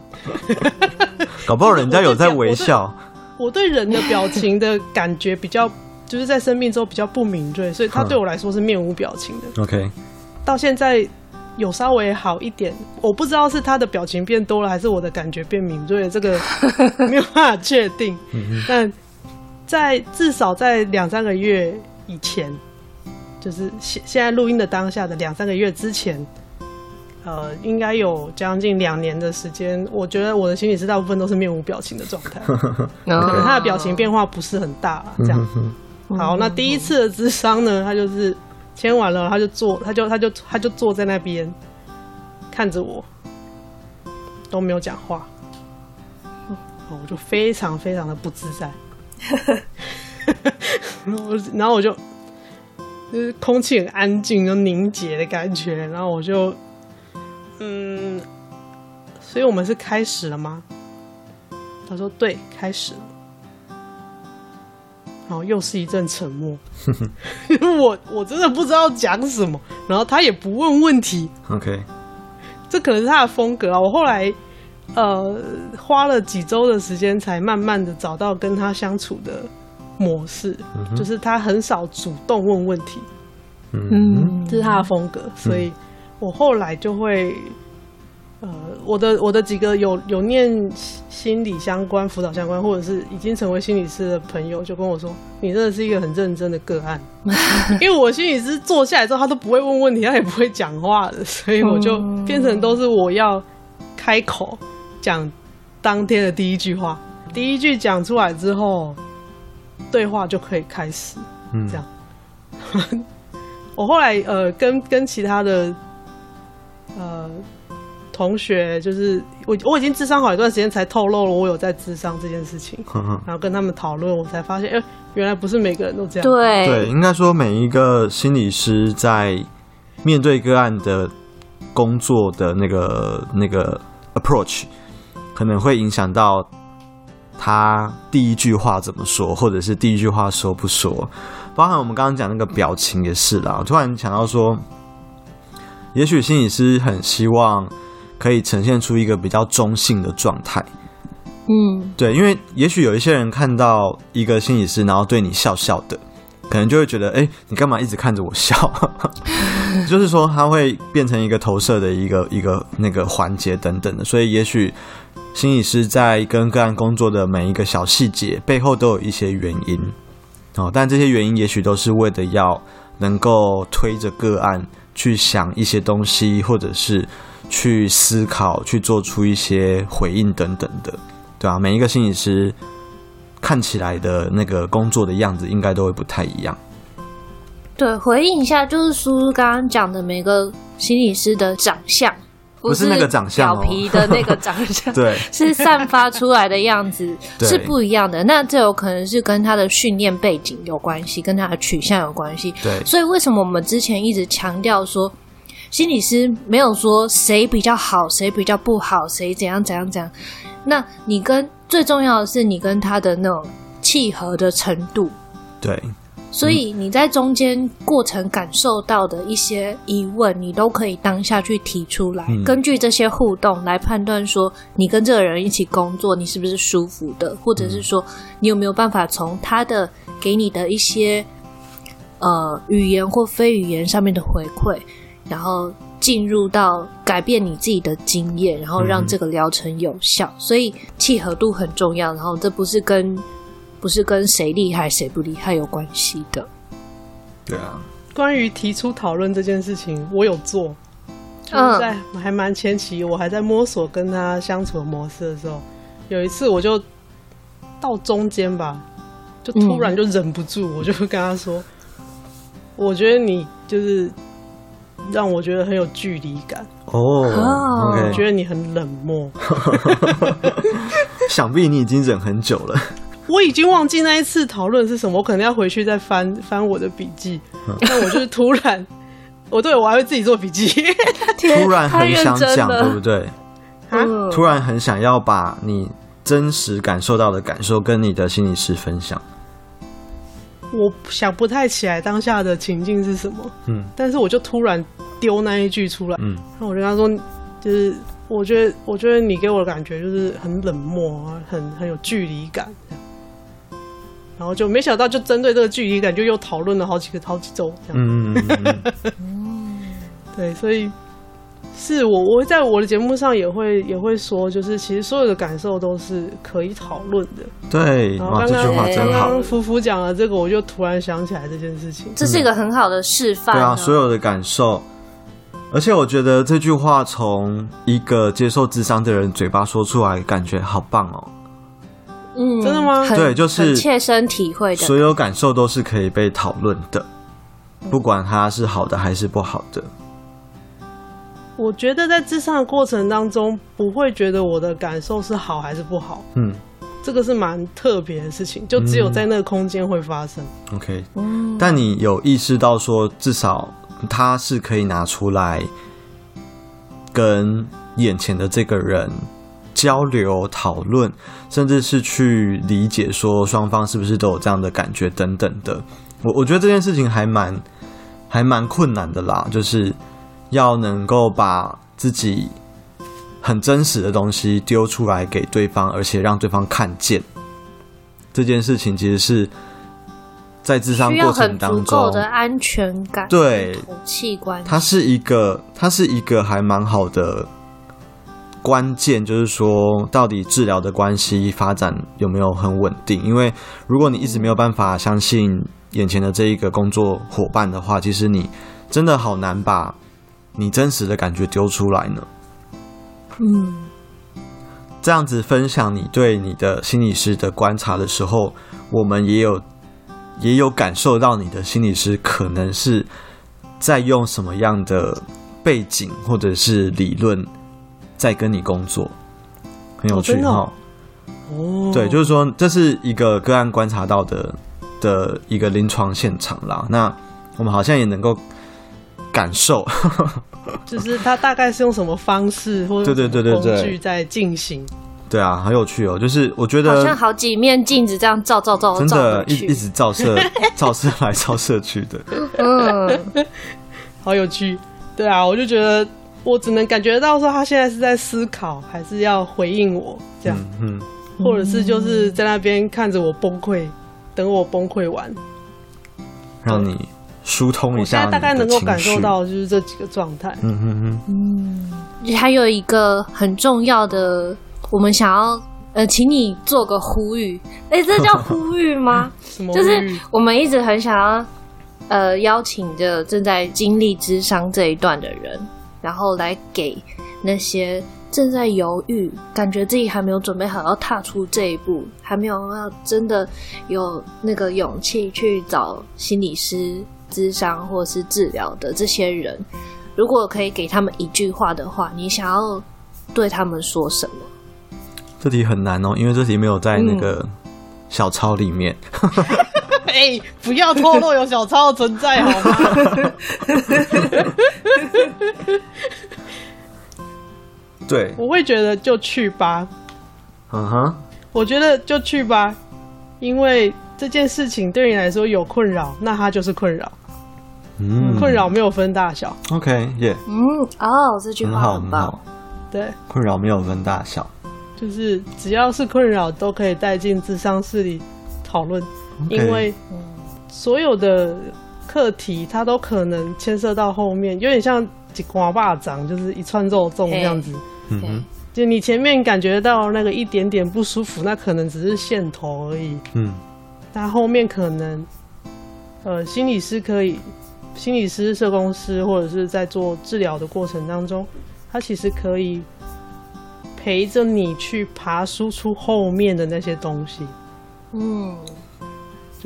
搞不好人家有在微笑。我对人的表情的感觉比较，就是在生病之后比较不敏锐，所以他对我来说是面无表情的。OK，到现在有稍微好一点，我不知道是他的表情变多了，还是我的感觉变敏锐了，这个 [LAUGHS] 没有办法确定。但在至少在两三个月以前，就是现现在录音的当下的两三个月之前。呃，应该有将近两年的时间，我觉得我的心理师大部分都是面无表情的状态，[LAUGHS] 可能他的表情变化不是很大，这样。好，那第一次的智商呢，他就是签完了，他就坐，他就他就他就坐在那边看着我，都没有讲话，我就非常非常的不自在，[LAUGHS] 然后我就就是空气很安静，就凝结的感觉，然后我就。嗯，所以我们是开始了吗？他说对，开始了。然后又是一阵沉默，因 [LAUGHS] 为我我真的不知道讲什么，然后他也不问问题。OK，这可能是他的风格啊。我后来呃花了几周的时间，才慢慢的找到跟他相处的模式，嗯、就是他很少主动问问题。嗯，这是他的风格，所以。我后来就会，呃，我的我的几个有有念心理相关、辅导相关，或者是已经成为心理师的朋友，就跟我说：“你真的是一个很认真的个案。[LAUGHS] ”因为我心理师坐下来之后，他都不会问问题，他也不会讲话的，所以我就变成都是我要开口讲当天的第一句话。第一句讲出来之后，对话就可以开始。嗯，这样。[LAUGHS] 我后来呃，跟跟其他的。呃，同学，就是我，我已经智商好一段时间才透露了我有在智商这件事情，然后跟他们讨论，我才发现，哎、欸，原来不是每个人都这样。对对，应该说每一个心理师在面对个案的工作的那个那个 approach，可能会影响到他第一句话怎么说，或者是第一句话说不说，包含我们刚刚讲那个表情也是啦。我突然想到说，也许心理师很希望可以呈现出一个比较中性的状态。嗯，对，因为也许有一些人看到一个心理师，然后对你笑笑的，可能就会觉得，哎，你干嘛一直看着我笑？[LAUGHS] 就是说，他会变成一个投射的一个一个那个环节等等的。所以，也许心理师在跟个案工作的每一个小细节背后都有一些原因哦，但这些原因也许都是为了要能够推着个案去想一些东西，或者是去思考，去做出一些回应等等的。对啊，每一个心理师看起来的那个工作的样子，应该都会不太一样。对，回应一下，就是叔叔刚刚讲的，每个心理师的长相，不是那个长相，表皮的那个长相，[LAUGHS] 对，是散发出来的样子是不一样的。那这有可能是跟他的训练背景有关系，跟他的取向有关系。对，所以为什么我们之前一直强调说，心理师没有说谁比较好，谁比较不好，谁怎样怎样怎样。那你跟最重要的是你跟他的那种契合的程度，对，所以你在中间过程感受到的一些疑问，你都可以当下去提出来，嗯、根据这些互动来判断说，你跟这个人一起工作，你是不是舒服的，或者是说你有没有办法从他的给你的一些呃语言或非语言上面的回馈，然后。进入到改变你自己的经验，然后让这个疗程有效，嗯、所以契合度很重要。然后这不是跟不是跟谁厉害谁不厉害有关系的。对啊，关于提出讨论这件事情，我有做。嗯，在还蛮前期，我还在摸索跟他相处的模式的时候，有一次我就到中间吧，就突然就忍不住，嗯、我就跟他说：“我觉得你就是。”让我觉得很有距离感哦，oh. 我觉得你很冷漠。[LAUGHS] 想必你已经忍很久了。我已经忘记那一次讨论是什么，我可能要回去再翻翻我的笔记。但我就是突然，[LAUGHS] 我对我还会自己做笔记。突然很想讲，对不对？啊！突然很想要把你真实感受到的感受跟你的心理师分享。我想不太起来当下的情境是什么，嗯，但是我就突然丢那一句出来，嗯，那我就跟他说，就是我觉得，我觉得你给我的感觉就是很冷漠啊，很很有距离感，然后就没想到，就针对这个距离感，就又讨论了好几个好几周，这样，嗯，[LAUGHS] 对，所以。是我，我在我的节目上也会也会说，就是其实所有的感受都是可以讨论的。对，然后刚刚这句话真好。福福讲了这个，我就突然想起来这件事情。这是一个很好的示范。对啊，所有的感受，而且我觉得这句话从一个接受智商的人嘴巴说出来，感觉好棒哦。嗯，真的吗？对，就是切身体会的。所有感受都是可以被讨论的，不管它是好的还是不好的。我觉得在咨商的过程当中，不会觉得我的感受是好还是不好。嗯，这个是蛮特别的事情，就只有在那个空间会发生。嗯、OK，但你有意识到说，至少他是可以拿出来跟眼前的这个人交流、讨论，甚至是去理解说双方是不是都有这样的感觉等等的。我我觉得这件事情还蛮还蛮困难的啦，就是。要能够把自己很真实的东西丢出来给对方，而且让对方看见这件事情，其实是在智商过程当中的安全感，对，同气关，它是一个，它是一个还蛮好的关键，就是说，到底治疗的关系发展有没有很稳定？因为如果你一直没有办法相信眼前的这一个工作伙伴的话，其实你真的好难把。你真实的感觉丢出来呢？嗯，这样子分享你对你的心理师的观察的时候，我们也有也有感受到你的心理师可能是在用什么样的背景或者是理论在跟你工作，很有趣哈。哦，对，就是说这是一个个案观察到的的一个临床现场啦。那我们好像也能够。感受，[LAUGHS] 就是他大概是用什么方式或者工具在进行。对啊，很有趣哦。就是我觉得好像好几面镜子这样照照照，真的，一去一直照射 [LAUGHS] 照射来照射去的。嗯，[LAUGHS] 好有趣。对啊，我就觉得我只能感觉到说他现在是在思考，还是要回应我这样，嗯，嗯或者是就是在那边看着我崩溃，等我崩溃完，让你疏通一下。我现在大概能够感受到就是这几个状态。嗯嗯嗯。还有一个很重要的，我们想要呃，请你做个呼吁。哎，这叫呼吁吗？[LAUGHS] 什么？就是我们一直很想要呃，邀请着正在经历智商这一段的人，然后来给那些正在犹豫、感觉自己还没有准备好要踏出这一步，还没有要真的有那个勇气去找心理师咨商或是治疗的这些人。如果可以给他们一句话的话，你想要对他们说什么？这题很难哦，因为这题没有在那个小抄里面。[LAUGHS] 欸，不要透露有小超的存在好吗？[LAUGHS] 对，我会觉得就去吧。嗯哼，我觉得就去吧，因为这件事情对你来说有困扰，那它就是困扰。嗯，困扰没有分大小。OK，耶、yeah。嗯，哦，这句话很棒。很好，对，困扰没有分大小，就是只要是困扰都可以带进智商室里讨论.因为所有的课题它都可能牵涉到后面，有点像几瓜巴掌，就是一串肉粽这样子。嗯哼，就你前面感觉到那个一点点不舒服，那可能只是线头而已。嗯，但后面可能，呃，心理师可以。心理师、社工师，或者是在做治疗的过程当中，他其实可以陪着你去爬输出后面的那些东西。嗯，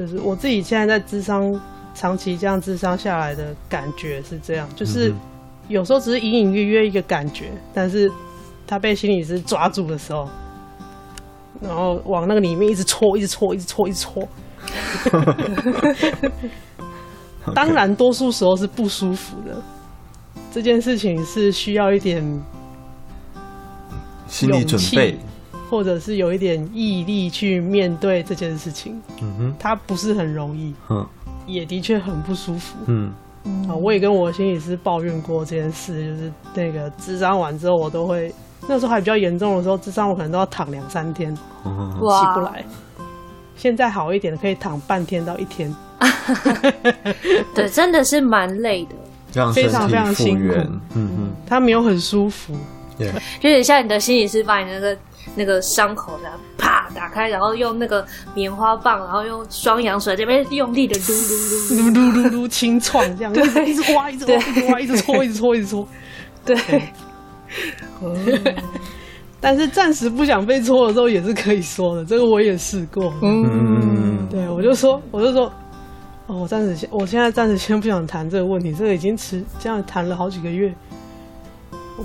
就是我自己现在在智商，长期这样智商下来的感觉是这样，就是有时候只是隐隐约约一个感觉，但是他被心理师抓住的时候，然后往那个里面一直戳，一直戳，一直戳，一直戳。[LAUGHS] 当然，多数时候是不舒服的。这件事情是需要一点心理准备，或者是有一点毅力去面对这件事情。嗯哼，它不是很容易，嗯，也的确很不舒服。嗯，啊，我也跟我心理师抱怨过这件事，就是那个智商完之后，我都会那时候还比较严重的时候，智商我可能都要躺两三天，起不来。现在好一点，可以躺半天到一天。[LAUGHS] 对，真的是蛮累的，非常非常辛苦。嗯嗯，他没有很舒服.就有点像你的心理师把你那个那个伤口这样啪打开，然后用那个棉花棒，然后用双氧水这边用力的撸撸撸撸撸撸清创这样，一直刮，一直刮，一直搓，一直搓，一直搓。对。但是暂时不想被搓的时候也是可以说的，这个我也试过。嗯，对，我就说，我就说。哦，我暂时先，我现在暂时先不想谈这个问题，这个已经持这样谈了好几个月，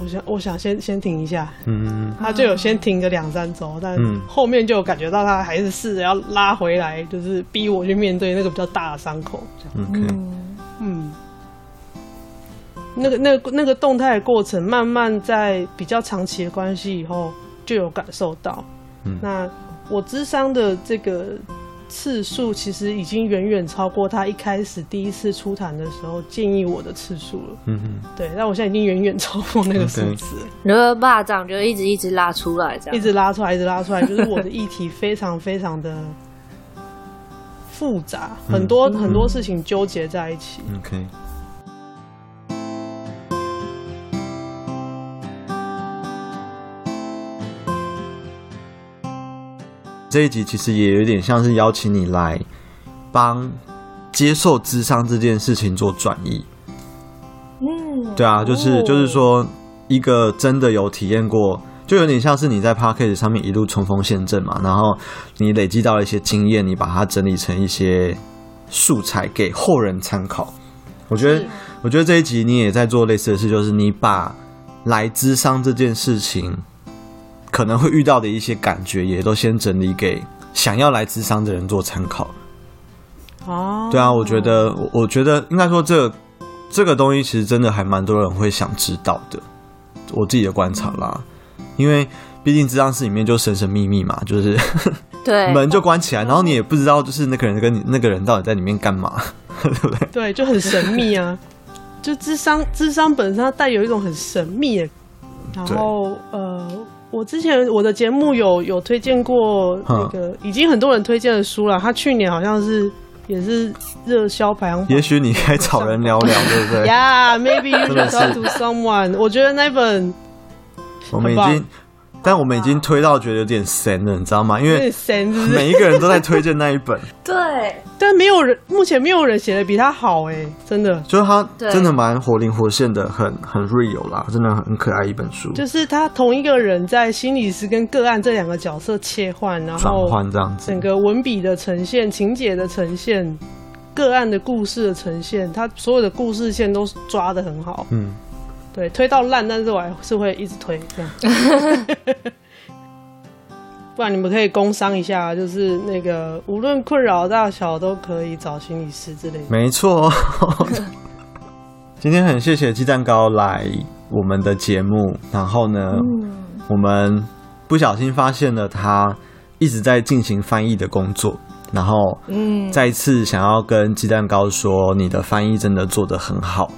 我想我想先先停一下，嗯，他就有先停个两三周，但后面就有感觉到他还是试着要拉回来，就是逼我去面对那个比较大的伤口，这样。嗯，那个那个那个动态的过程，慢慢在比较长期的关系以后就有感受到，嗯，那我智商的这个。次数其实已经远远超过他一开始第一次出谈的时候建议我的次数了。嗯嗯，对，但我现在已经远远超过那个数字。然后霸掌就一直一直拉出来，这样一直拉出来，一直拉出来，[LAUGHS] 就是我的议题非常非常的复杂，很多很多事情纠结在一起。OK。这一集其实也有点像是邀请你来帮接受智商这件事情做转移。嗯，对啊，就是就是说，一个真的有体验过，就有点像是你在 Podcast 上面一路冲锋陷阵嘛，然后你累积到了一些经验，你把它整理成一些素材给后人参考。我觉得，我觉得这一集你也在做类似的事，就是你把来智商这件事情。可能会遇到的一些感觉，也都先整理给想要来咨商的人做参考。哦，对啊，我觉得，我觉得应该说，这个，这个东西其实真的还蛮多人会想知道的。我自己的观察啦，因为毕竟咨商室里面就神神秘秘嘛，就是对 [LAUGHS] 门就关起来，然后你也不知道就是那个人跟你那个人到底在里面干嘛，[LAUGHS] 对不对？对，就很神秘啊。就智商，智商本身它带有一种很神秘的。然后呃，我之前我的节目有有推荐过那个已经很多人推荐的书了，他去年好像是也是热销排行榜。也许你该找人聊聊，对不对？[LAUGHS] Yeah，maybe you should talk to someone。我觉得那本我们已经。但我们已经推到觉得有点神了，你知道吗？因为每一个人都在推荐那一本。[LAUGHS] 对，但没有人，目前没有人写的比他好哎，真的。就是他真的蛮活灵活现的，很很 real 啦，真的很可爱一本书。就是他同一个人在心理师跟个案这两个角色切换，然后转换这样子，整个文笔的呈现、情节的呈现、个案的故事的呈现，他所有的故事线都抓的很好。嗯。对，推到烂，但是我还是会一直推这样。[LAUGHS] 不然你们可以工商一下，就是那个无论困扰大小都可以找心理师之类的。没错。[LAUGHS] 今天很谢谢鸡蛋糕来我们的节目，然后呢，嗯、我们不小心发现了他一直在进行翻译的工作，然后嗯，再一次想要跟鸡蛋糕说，你的翻译真的做得很好。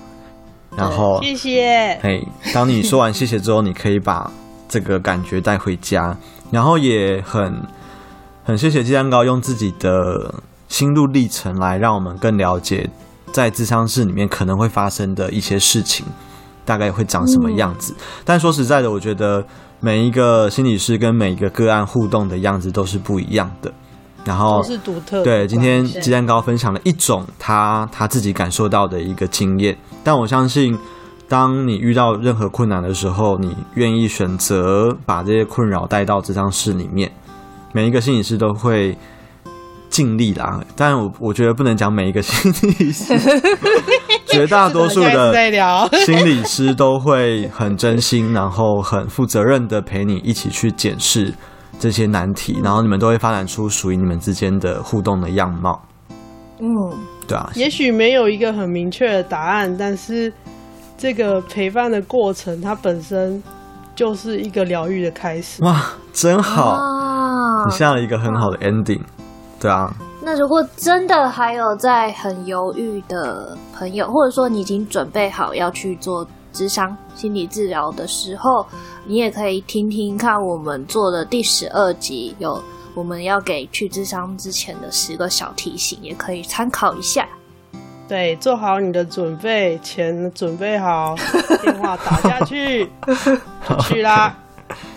然后，谢谢。嘿，当你说完谢谢之后，你可以把这个感觉带回家。然后也很很谢谢鸡蛋糕用自己的心路历程来让我们更了解在智商室里面可能会发生的一些事情，大概会长什么样子。但说实在的，我觉得每一个心理师跟每一个个案互动的样子都是不一样的。然后都是独特。对，今天鸡蛋糕分享了一种他他自己感受到的一个经验，但我相信，当你遇到任何困难的时候，你愿意选择把这些困扰带到这张室里面，每一个心理师都会尽力啦。但我我觉得不能讲每一个心理师，[LAUGHS] 绝大多数的心理师都会很真心，然后很负责任的陪你一起去检视。这些难题，然后你们都会发展出属于你们之间的互动的样貌。嗯，对啊。也许没有一个很明确的答案，但是这个陪伴的过程，它本身就是一个疗愈的开始。哇，真好！啊、你下了一个很好的 ending。对啊。那如果真的还有在很犹豫的朋友，或者说你已经准备好要去做咨商心理治疗的时候，你也可以听听看我们做的第十二集，有我们要给去智商之前的十个小提醒，也可以参考一下。对，做好你的准备，钱准备好，电话打下去，[LAUGHS] 去啦。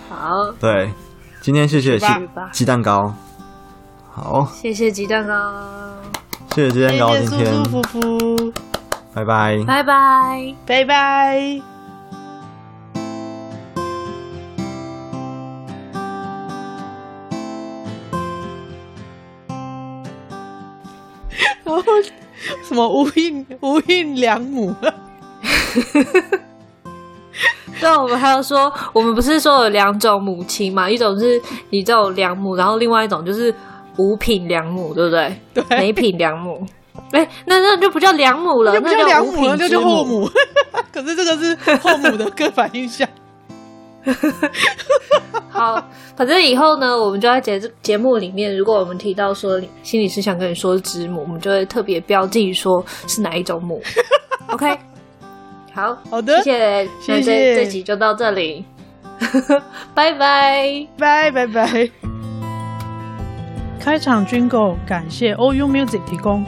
好，对，今天谢谢鸡鸡蛋糕，好，谢谢鸡蛋糕，谢谢鸡蛋糕，今天舒舒服服。拜拜，拜拜，拜拜。然后什么无印无印良母？[LAUGHS] 对，我们还有说，我们不是说有两种母亲嘛？一种是你这种良母，然后另外一种就是无品良母，对不对？对，没品良母。哎、欸，那那就不叫良母了，那叫良母了，那就叫后母。[LAUGHS] 可是这个是后母的刻板印象。[LAUGHS] 好，反正以后呢，我们就在节节目里面，如果我们提到说心理师想跟你说是知母，我们就会特别标记说是哪一种母。[LAUGHS] OK，好好的，谢谢，那这谢谢这集就到这里，拜拜拜拜拜。开场 Jingle 感谢 OU Music 提供。